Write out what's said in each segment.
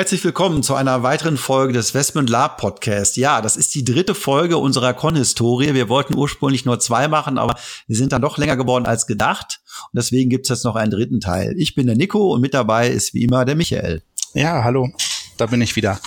Herzlich willkommen zu einer weiteren Folge des Westmund Lab Podcast. Ja, das ist die dritte Folge unserer Con-Historie. Wir wollten ursprünglich nur zwei machen, aber wir sind dann doch länger geworden als gedacht. Und deswegen gibt es jetzt noch einen dritten Teil. Ich bin der Nico und mit dabei ist wie immer der Michael. Ja, hallo, da bin ich wieder.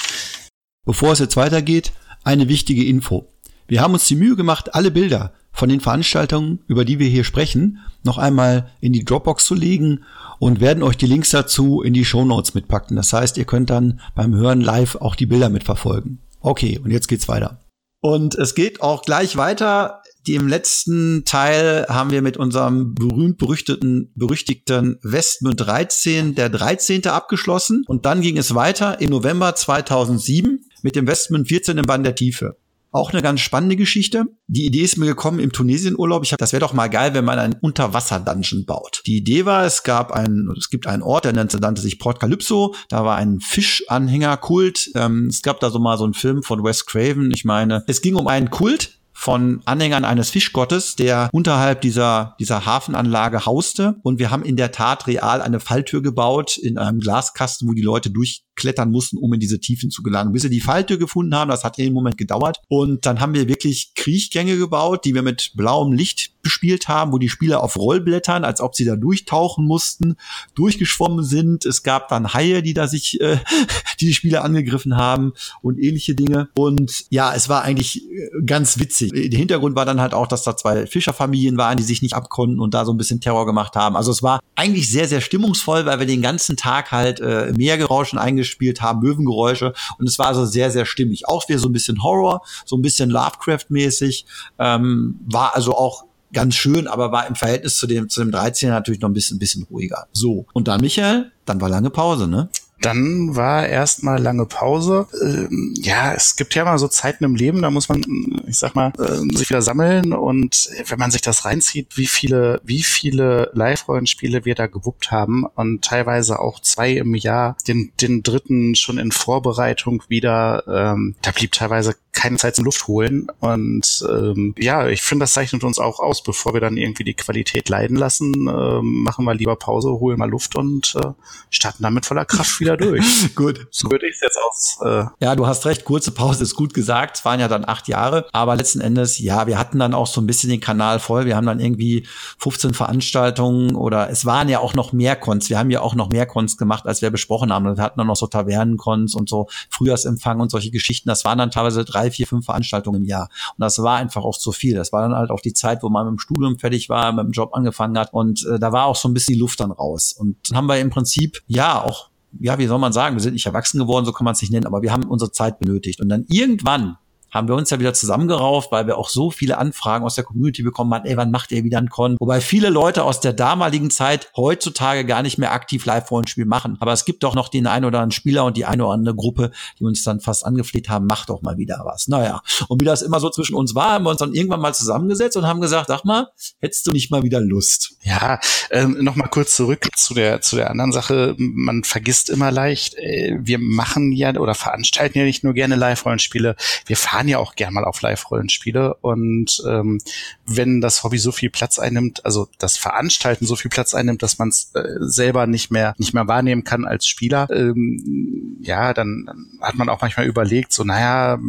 Bevor es jetzt weitergeht, eine wichtige Info. Wir haben uns die Mühe gemacht, alle Bilder von den Veranstaltungen, über die wir hier sprechen, noch einmal in die Dropbox zu legen und werden euch die Links dazu in die Show Notes mitpacken. Das heißt, ihr könnt dann beim Hören live auch die Bilder mitverfolgen. Okay, und jetzt geht's weiter. Und es geht auch gleich weiter. Die im letzten Teil haben wir mit unserem berühmt berüchtigten, berüchtigten Westmund 13, der 13. abgeschlossen. Und dann ging es weiter im November 2007 mit dem Westmund 14 im Bann der Tiefe. Auch eine ganz spannende Geschichte. Die Idee ist mir gekommen im Tunesienurlaub. Ich habe, das wäre doch mal geil, wenn man einen Unterwasser-Dungeon baut. Die Idee war, es gab einen, es gibt einen Ort, der nannte, nannte sich Port Calypso. Da war ein Fischanhängerkult. Ähm, es gab da so mal so einen Film von Wes Craven. Ich meine, es ging um einen Kult, von Anhängern eines Fischgottes, der unterhalb dieser, dieser Hafenanlage hauste. Und wir haben in der Tat real eine Falltür gebaut in einem Glaskasten, wo die Leute durchklettern mussten, um in diese Tiefen zu gelangen. Bis wir die Falltür gefunden haben, das hat einen Moment gedauert. Und dann haben wir wirklich Kriechgänge gebaut, die wir mit blauem Licht bespielt haben, wo die Spieler auf Rollblättern, als ob sie da durchtauchen mussten, durchgeschwommen sind. Es gab dann Haie, die da sich, äh, die, die Spieler angegriffen haben und ähnliche Dinge. Und ja, es war eigentlich äh, ganz witzig der Hintergrund war dann halt auch, dass da zwei Fischerfamilien waren, die sich nicht abkonnten und da so ein bisschen Terror gemacht haben. Also es war eigentlich sehr, sehr stimmungsvoll, weil wir den ganzen Tag halt äh, Meergeräuschen eingespielt haben, Möwengeräusche und es war also sehr, sehr stimmig. Auch wieder so ein bisschen Horror, so ein bisschen Lovecraft-mäßig, ähm, war also auch ganz schön, aber war im Verhältnis zu dem, zu dem 13 natürlich noch ein bisschen, ein bisschen ruhiger. So. Und dann, Michael, dann war lange Pause, ne? Dann war erstmal lange Pause. Ähm, ja, es gibt ja mal so Zeiten im Leben, da muss man, ich sag mal, äh, sich wieder sammeln und wenn man sich das reinzieht, wie viele, wie viele Live-Rollenspiele wir da gewuppt haben und teilweise auch zwei im Jahr, den, den dritten schon in Vorbereitung wieder, ähm, da blieb teilweise keine Zeit zum Luft holen und ähm, ja, ich finde, das zeichnet uns auch aus, bevor wir dann irgendwie die Qualität leiden lassen, äh, machen wir lieber Pause, holen mal Luft und äh, starten damit voller Kraft wieder wieder durch. gut. So würde ich es jetzt aus. Äh ja, du hast recht, kurze Pause ist gut gesagt. Es waren ja dann acht Jahre, aber letzten Endes, ja, wir hatten dann auch so ein bisschen den Kanal voll. Wir haben dann irgendwie 15 Veranstaltungen oder es waren ja auch noch mehr Cons. Wir haben ja auch noch mehr Cons gemacht, als wir besprochen haben. wir hatten dann noch so Tavernencons und so Frühjahrsempfang und solche Geschichten. Das waren dann teilweise drei, vier, fünf Veranstaltungen im Jahr. Und das war einfach auch zu viel. Das war dann halt auch die Zeit, wo man dem Studium fertig war, mit dem Job angefangen hat. Und äh, da war auch so ein bisschen die Luft dann raus. Und dann haben wir im Prinzip, ja, auch ja, wie soll man sagen, wir sind nicht erwachsen geworden, so kann man es nicht nennen, aber wir haben unsere Zeit benötigt. Und dann irgendwann haben wir uns ja wieder zusammengerauft, weil wir auch so viele Anfragen aus der Community bekommen haben, ey, wann macht ihr wieder ein Con? Wobei viele Leute aus der damaligen Zeit heutzutage gar nicht mehr aktiv Live-Rollenspiel machen. Aber es gibt doch noch den einen oder anderen Spieler und die eine oder andere Gruppe, die uns dann fast angefleht haben, macht doch mal wieder was. Naja, und wie das immer so zwischen uns war, haben wir uns dann irgendwann mal zusammengesetzt und haben gesagt, sag mal, hättest du nicht mal wieder Lust? Ja, ähm, noch mal kurz zurück zu der, zu der anderen Sache. Man vergisst immer leicht, äh, wir machen ja oder veranstalten ja nicht nur gerne Live-Rollenspiele, wir fahren ja auch gern mal auf Live-Rollenspiele und ähm, wenn das Hobby so viel Platz einnimmt, also das Veranstalten so viel Platz einnimmt, dass man es äh, selber nicht mehr nicht mehr wahrnehmen kann als Spieler, ähm, ja, dann, dann hat man auch manchmal überlegt, so naja,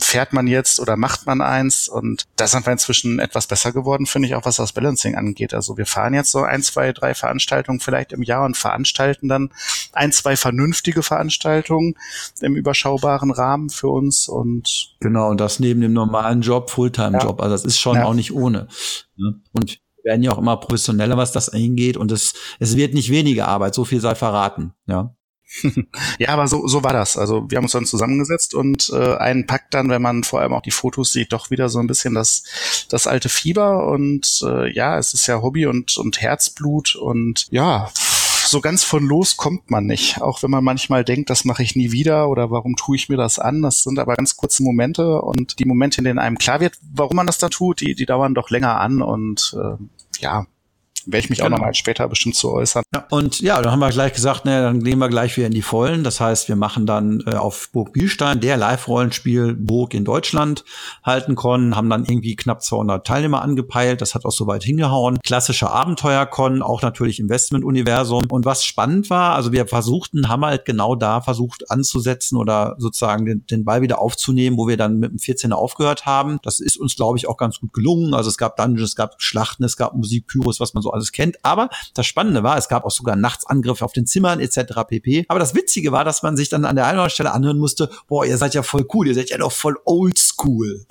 fährt man jetzt oder macht man eins und da sind wir inzwischen etwas besser geworden, finde ich auch, was das Balancing angeht. Also wir fahren jetzt so ein, zwei, drei Veranstaltungen vielleicht im Jahr und veranstalten dann ein, zwei vernünftige Veranstaltungen im überschaubaren Rahmen für uns und genau und das neben dem normalen Job, Fulltime-Job. Ja. Also das ist schon ja. auch nicht ohne. Ne? Und wir werden ja auch immer professioneller, was das angeht. Und es, es wird nicht weniger Arbeit, so viel sei verraten, ja. ja, aber so, so war das. Also wir haben uns dann zusammengesetzt und äh, einen packt dann, wenn man vor allem auch die Fotos sieht, doch wieder so ein bisschen das, das alte Fieber. Und äh, ja, es ist ja Hobby und, und Herzblut und ja, so ganz von los kommt man nicht. Auch wenn man manchmal denkt, das mache ich nie wieder oder warum tue ich mir das an. Das sind aber ganz kurze Momente und die Momente, in denen einem klar wird, warum man das da tut, die, die dauern doch länger an und äh, ja, werde ich mich genau. auch nochmal später bestimmt zu äußern. Ja, und ja, dann haben wir gleich gesagt, ne, dann gehen wir gleich wieder in die Vollen. Das heißt, wir machen dann äh, auf Burg Bielstein, der Live-Rollenspiel-Burg in Deutschland halten können, haben dann irgendwie knapp 200 Teilnehmer angepeilt. Das hat auch soweit hingehauen. Klassischer Abenteuer-Con, auch natürlich Investment-Universum. Und was spannend war, also wir versuchten, haben halt genau da versucht anzusetzen oder sozusagen den, den Ball wieder aufzunehmen, wo wir dann mit dem 14er aufgehört haben. Das ist uns, glaube ich, auch ganz gut gelungen. Also es gab Dungeons, es gab Schlachten, es gab Musik, Pyros, was man so alles kennt. Aber das Spannende war, es gab auch sogar Nachtsangriffe auf den Zimmern etc. pp. Aber das Witzige war, dass man sich dann an der einen oder anderen Stelle anhören musste, boah, ihr seid ja voll cool, ihr seid ja doch voll oldschool.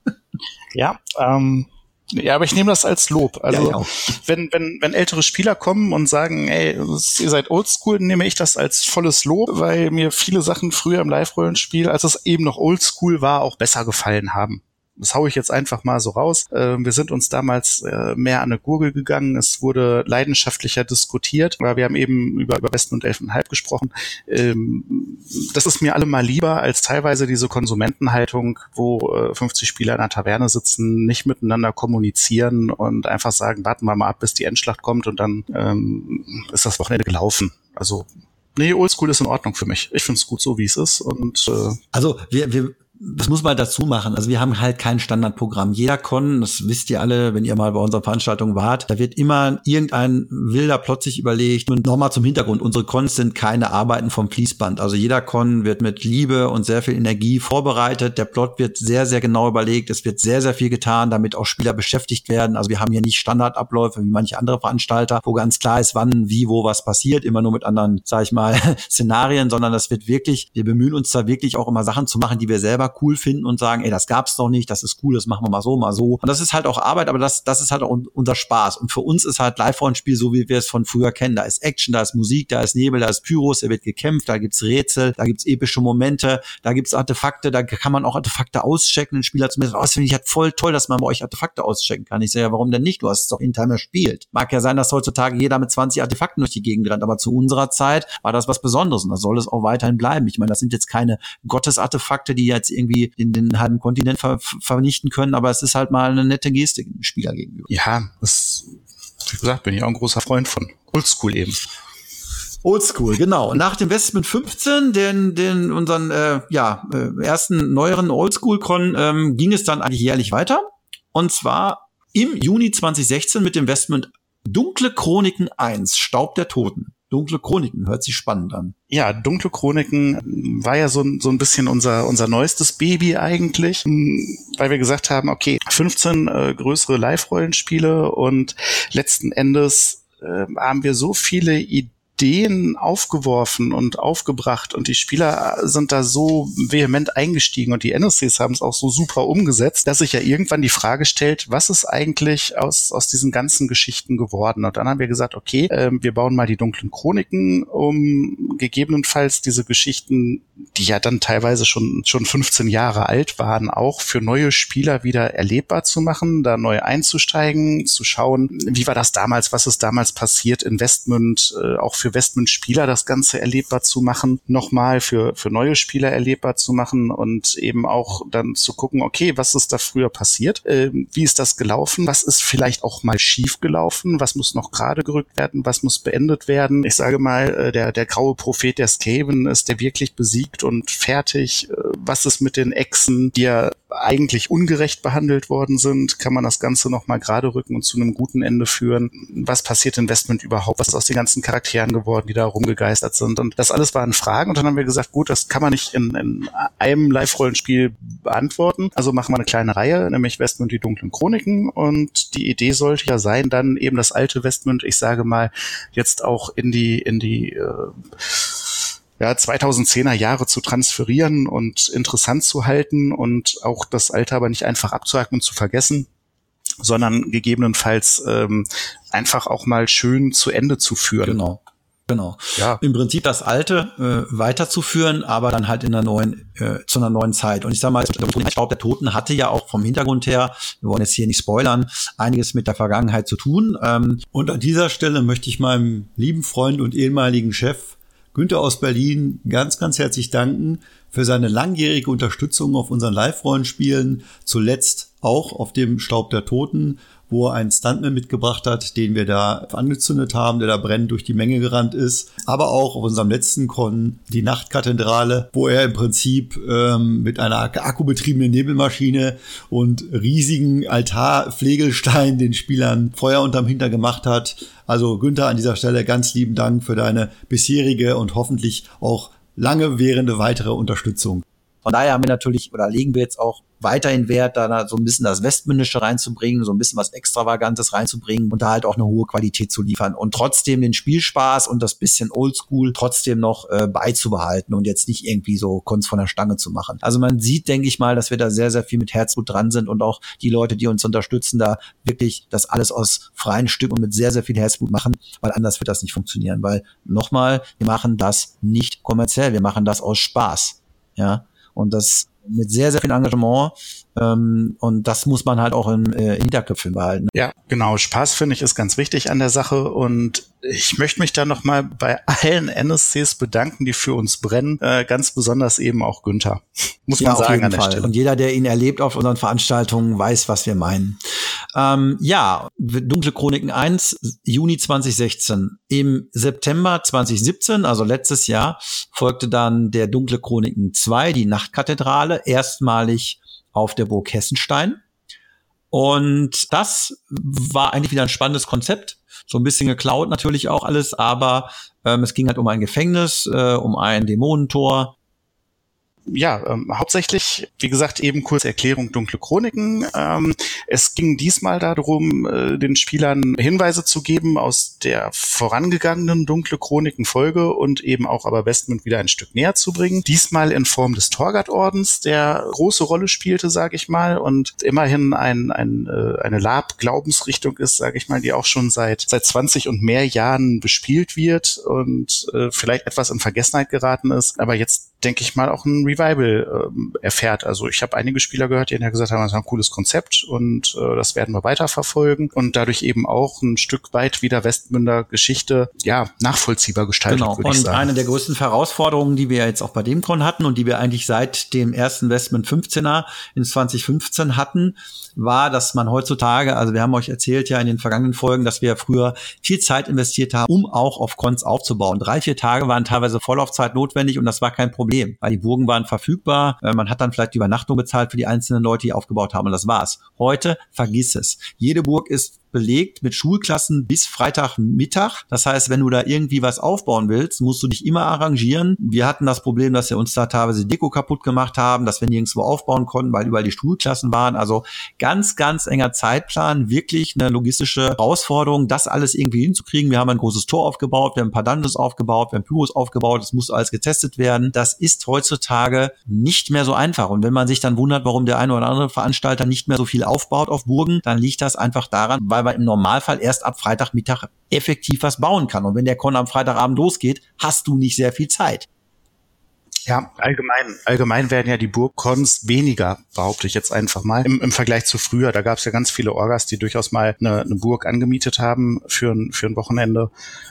ja, ähm, ja, aber ich nehme das als Lob. Also ja, wenn, wenn, wenn ältere Spieler kommen und sagen, ey, ihr seid oldschool, nehme ich das als volles Lob, weil mir viele Sachen früher im Live-Rollenspiel, als es eben noch oldschool war, auch besser gefallen haben. Das haue ich jetzt einfach mal so raus. Äh, wir sind uns damals äh, mehr an eine Gurgel gegangen. Es wurde leidenschaftlicher diskutiert, weil wir haben eben über, über Westen und Elfenhalb gesprochen. Ähm, das ist mir allemal lieber als teilweise diese Konsumentenhaltung, wo äh, 50 Spieler in einer Taverne sitzen, nicht miteinander kommunizieren und einfach sagen, warten wir mal ab, bis die Endschlacht kommt und dann ähm, ist das Wochenende gelaufen. Also Nee, Oldschool ist in Ordnung für mich. Ich finde es gut so, wie es ist. Und äh also wir, wir das muss man dazu machen. Also wir haben halt kein Standardprogramm. Jeder Con, das wisst ihr alle, wenn ihr mal bei unserer Veranstaltung wart, da wird immer irgendein wilder Plot sich überlegt. Und nochmal zum Hintergrund, unsere Cons sind keine Arbeiten vom Fließband. Also jeder Con wird mit Liebe und sehr viel Energie vorbereitet. Der Plot wird sehr, sehr genau überlegt. Es wird sehr, sehr viel getan, damit auch Spieler beschäftigt werden. Also wir haben hier nicht Standardabläufe wie manche andere Veranstalter, wo ganz klar ist, wann, wie, wo was passiert. Immer nur mit anderen, sag ich mal, Szenarien, sondern das wird wirklich, wir bemühen uns da wirklich auch immer Sachen zu machen, die wir selber cool finden und sagen, ey, das gab's doch nicht, das ist cool, das machen wir mal so, mal so. Und das ist halt auch Arbeit, aber das, das ist halt auch unser Spaß. Und für uns ist halt Live-Rollenspiel so, wie wir es von früher kennen. Da ist Action, da ist Musik, da ist Nebel, da ist Pyros, da wird gekämpft, da gibt's Rätsel, da gibt's epische Momente, da gibt's Artefakte, da kann man auch Artefakte auschecken. Ein Spieler zumindest, oh, das finde ich halt voll toll, dass man bei euch Artefakte auschecken kann. Ich sage ja, warum denn nicht? Du hast es doch in Timer spielt. Mag ja sein, dass heutzutage jeder mit 20 Artefakten durch die Gegend rennt, aber zu unserer Zeit war das was Besonderes und das soll es auch weiterhin bleiben. Ich meine, das sind jetzt keine Gottesartefakte, die jetzt irgendwie den, den halben Kontinent ver vernichten können, aber es ist halt mal eine nette Geste dem Spieler gegenüber. Ja, das, wie gesagt, bin ich auch ein großer Freund von. Oldschool eben. Oldschool, genau. Nach dem Westman 15, den, den unseren äh, ja, äh, ersten neueren Oldschool-Con, ähm, ging es dann eigentlich jährlich weiter. Und zwar im Juni 2016 mit dem Westman Dunkle Chroniken 1, Staub der Toten. Dunkle Chroniken, hört sich spannend an. Ja, Dunkle Chroniken war ja so, so ein bisschen unser, unser neuestes Baby eigentlich, weil wir gesagt haben, okay, 15 äh, größere Live-Rollenspiele und letzten Endes äh, haben wir so viele Ideen, Ideen aufgeworfen und aufgebracht und die Spieler sind da so vehement eingestiegen und die NSCs haben es auch so super umgesetzt, dass sich ja irgendwann die Frage stellt, was ist eigentlich aus, aus diesen ganzen Geschichten geworden? Und dann haben wir gesagt, okay, äh, wir bauen mal die dunklen Chroniken, um gegebenenfalls diese Geschichten, die ja dann teilweise schon, schon 15 Jahre alt waren, auch für neue Spieler wieder erlebbar zu machen, da neu einzusteigen, zu schauen, wie war das damals, was ist damals passiert, Investment, äh, auch für für Westman-Spieler das Ganze erlebbar zu machen, nochmal für, für neue Spieler erlebbar zu machen und eben auch dann zu gucken, okay, was ist da früher passiert? Äh, wie ist das gelaufen? Was ist vielleicht auch mal schief gelaufen? Was muss noch gerade gerückt werden? Was muss beendet werden? Ich sage mal, äh, der, der graue Prophet der Skaven ist der wirklich besiegt und fertig? Äh, was ist mit den Echsen, die ja eigentlich ungerecht behandelt worden sind? Kann man das Ganze nochmal gerade rücken und zu einem guten Ende führen? Was passiert Investment überhaupt? Was ist aus den ganzen Charakteren geworden, die da rumgegeistert sind? Und das alles waren Fragen und dann haben wir gesagt, gut, das kann man nicht in, in einem Live-Rollenspiel beantworten. Also machen wir eine kleine Reihe, nämlich Westmund die dunklen Chroniken und die Idee sollte ja sein, dann eben das alte Westmund, ich sage mal, jetzt auch in die, in die äh, ja, 2010er Jahre zu transferieren und interessant zu halten und auch das Alter aber nicht einfach abzuhaken und zu vergessen, sondern gegebenenfalls ähm, einfach auch mal schön zu Ende zu führen. Genau. Genau. Ja. Im Prinzip das Alte äh, weiterzuführen, aber dann halt in einer neuen, äh, zu einer neuen Zeit. Und ich sag mal, ich glaube, der Toten hatte ja auch vom Hintergrund her, wir wollen jetzt hier nicht spoilern, einiges mit der Vergangenheit zu tun. Ähm, und an dieser Stelle möchte ich meinem lieben Freund und ehemaligen Chef Günther aus Berlin ganz, ganz herzlich danken für seine langjährige Unterstützung auf unseren Live-Rollenspielen, zuletzt auch auf dem Staub der Toten wo er einen Stuntman mitgebracht hat, den wir da angezündet haben, der da brennend durch die Menge gerannt ist. Aber auch auf unserem letzten Con, die Nachtkathedrale, wo er im Prinzip ähm, mit einer akkubetriebenen Nebelmaschine und riesigen Altarpflegelstein den Spielern Feuer unterm Hinter gemacht hat. Also Günther, an dieser Stelle ganz lieben Dank für deine bisherige und hoffentlich auch lange währende weitere Unterstützung. Von daher haben wir natürlich oder legen wir jetzt auch weiterhin Wert, da so ein bisschen das Westmündische reinzubringen, so ein bisschen was Extravagantes reinzubringen und da halt auch eine hohe Qualität zu liefern und trotzdem den Spielspaß und das bisschen Oldschool trotzdem noch äh, beizubehalten und jetzt nicht irgendwie so Kunst von der Stange zu machen. Also man sieht, denke ich mal, dass wir da sehr, sehr viel mit Herzblut dran sind und auch die Leute, die uns unterstützen, da wirklich das alles aus freien Stücken und mit sehr, sehr viel Herzblut machen, weil anders wird das nicht funktionieren, weil nochmal, wir machen das nicht kommerziell, wir machen das aus Spaß. Ja, und das mit sehr, sehr viel Engagement. Ähm, und das muss man halt auch im äh, Hinterköpfen behalten. Ja, genau. Spaß finde ich ist ganz wichtig an der Sache. Und ich möchte mich da nochmal bei allen NSCs bedanken, die für uns brennen. Äh, ganz besonders eben auch Günther. Muss man ja, sagen an der Fall. Stelle. Und jeder, der ihn erlebt auf unseren Veranstaltungen, weiß, was wir meinen. Ähm, ja, Dunkle Chroniken 1, Juni 2016. Im September 2017, also letztes Jahr, folgte dann der Dunkle Chroniken 2, die Nachtkathedrale erstmalig auf der Burg Hessenstein. Und das war eigentlich wieder ein spannendes Konzept. So ein bisschen geklaut natürlich auch alles, aber ähm, es ging halt um ein Gefängnis, äh, um ein Dämonentor, ja, ähm, hauptsächlich, wie gesagt, eben kurz Erklärung dunkle Chroniken. Ähm, es ging diesmal darum, äh, den Spielern Hinweise zu geben aus der vorangegangenen dunkle Chroniken Folge und eben auch aber Westmund wieder ein Stück näher zu bringen. Diesmal in Form des Torgat-Ordens, der große Rolle spielte, sage ich mal, und immerhin ein, ein, äh, eine Lab-Glaubensrichtung ist, sage ich mal, die auch schon seit, seit 20 und mehr Jahren bespielt wird und äh, vielleicht etwas in Vergessenheit geraten ist, aber jetzt denke ich mal, auch ein Revival äh, erfährt. Also ich habe einige Spieler gehört, die ja gesagt haben, das ist ein cooles Konzept und äh, das werden wir weiterverfolgen und dadurch eben auch ein Stück weit wieder Westmünder Geschichte ja nachvollziehbar gestaltet. Genau. Und eine der größten Herausforderungen, die wir jetzt auch bei dem Con hatten und die wir eigentlich seit dem ersten Westmund 15er in 2015 hatten, war, dass man heutzutage, also wir haben euch erzählt ja in den vergangenen Folgen, dass wir früher viel Zeit investiert haben, um auch auf Cons aufzubauen. Drei, vier Tage waren teilweise Vorlaufzeit notwendig und das war kein Problem, weil die Burgen waren verfügbar. Äh, man hat dann vielleicht die Übernachtung bezahlt für die einzelnen Leute, die aufgebaut haben und das war's. Heute vergiss es. Jede Burg ist belegt mit Schulklassen bis Freitagmittag. Das heißt, wenn du da irgendwie was aufbauen willst, musst du dich immer arrangieren. Wir hatten das Problem, dass wir uns da teilweise Deko kaputt gemacht haben, dass wir nirgendwo aufbauen konnten, weil überall die Schulklassen waren. Also ganz, ganz enger Zeitplan, wirklich eine logistische Herausforderung, das alles irgendwie hinzukriegen. Wir haben ein großes Tor aufgebaut, wir haben ein paar Dungeons aufgebaut, wir haben Pyros aufgebaut, das muss alles getestet werden. Das ist heutzutage nicht mehr so einfach. Und wenn man sich dann wundert, warum der eine oder andere Veranstalter nicht mehr so viel aufbaut auf Burgen, dann liegt das einfach daran, weil man im Normalfall erst ab Freitagmittag effektiv was bauen kann. Und wenn der Con am Freitagabend losgeht, hast du nicht sehr viel Zeit. Ja, allgemein, allgemein werden ja die Burgcons weniger, behaupte ich jetzt einfach mal, im, im Vergleich zu früher. Da gab es ja ganz viele Orgas, die durchaus mal eine, eine Burg angemietet haben für ein, für ein Wochenende.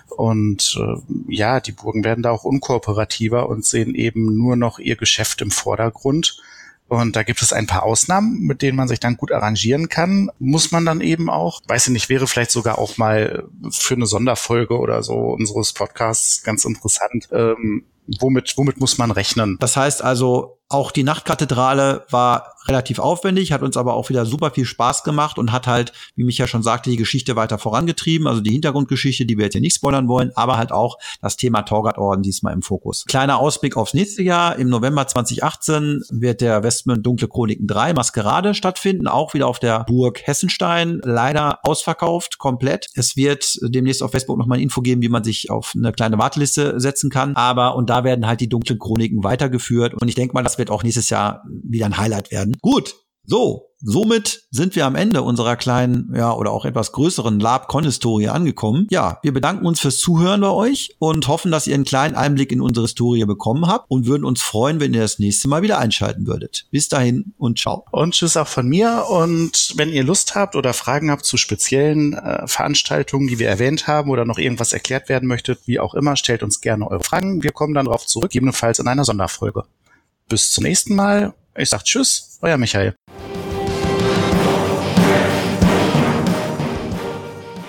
Und äh, ja, die Burgen werden da auch unkooperativer und sehen eben nur noch ihr Geschäft im Vordergrund. Und da gibt es ein paar Ausnahmen, mit denen man sich dann gut arrangieren kann. Muss man dann eben auch. Weiß ich nicht, wäre vielleicht sogar auch mal für eine Sonderfolge oder so unseres Podcasts ganz interessant. Ähm, womit, womit muss man rechnen? Das heißt also, auch die Nachtkathedrale war relativ aufwendig, hat uns aber auch wieder super viel Spaß gemacht und hat halt, wie mich ja schon sagte, die Geschichte weiter vorangetrieben. Also die Hintergrundgeschichte, die wir jetzt hier nicht spoilern wollen, aber halt auch das Thema Torgat-Orden diesmal im Fokus. Kleiner Ausblick aufs nächste Jahr. Im November 2018 wird der Westmund Dunkle Chroniken 3 Maskerade stattfinden, auch wieder auf der Burg Hessenstein. Leider ausverkauft, komplett. Es wird demnächst auf Facebook nochmal eine Info geben, wie man sich auf eine kleine Warteliste setzen kann. Aber, und werden halt die dunklen Chroniken weitergeführt. Und ich denke mal, das wird auch nächstes Jahr wieder ein Highlight werden. Gut, So, Somit sind wir am Ende unserer kleinen, ja, oder auch etwas größeren Lab-Con-Historie angekommen. Ja, wir bedanken uns fürs Zuhören bei euch und hoffen, dass ihr einen kleinen Einblick in unsere Historie bekommen habt und würden uns freuen, wenn ihr das nächste Mal wieder einschalten würdet. Bis dahin und ciao. Und tschüss auch von mir. Und wenn ihr Lust habt oder Fragen habt zu speziellen äh, Veranstaltungen, die wir erwähnt haben oder noch irgendwas erklärt werden möchtet, wie auch immer, stellt uns gerne eure Fragen. Wir kommen dann darauf zurück, gegebenenfalls in einer Sonderfolge. Bis zum nächsten Mal. Ich sag Tschüss, euer Michael.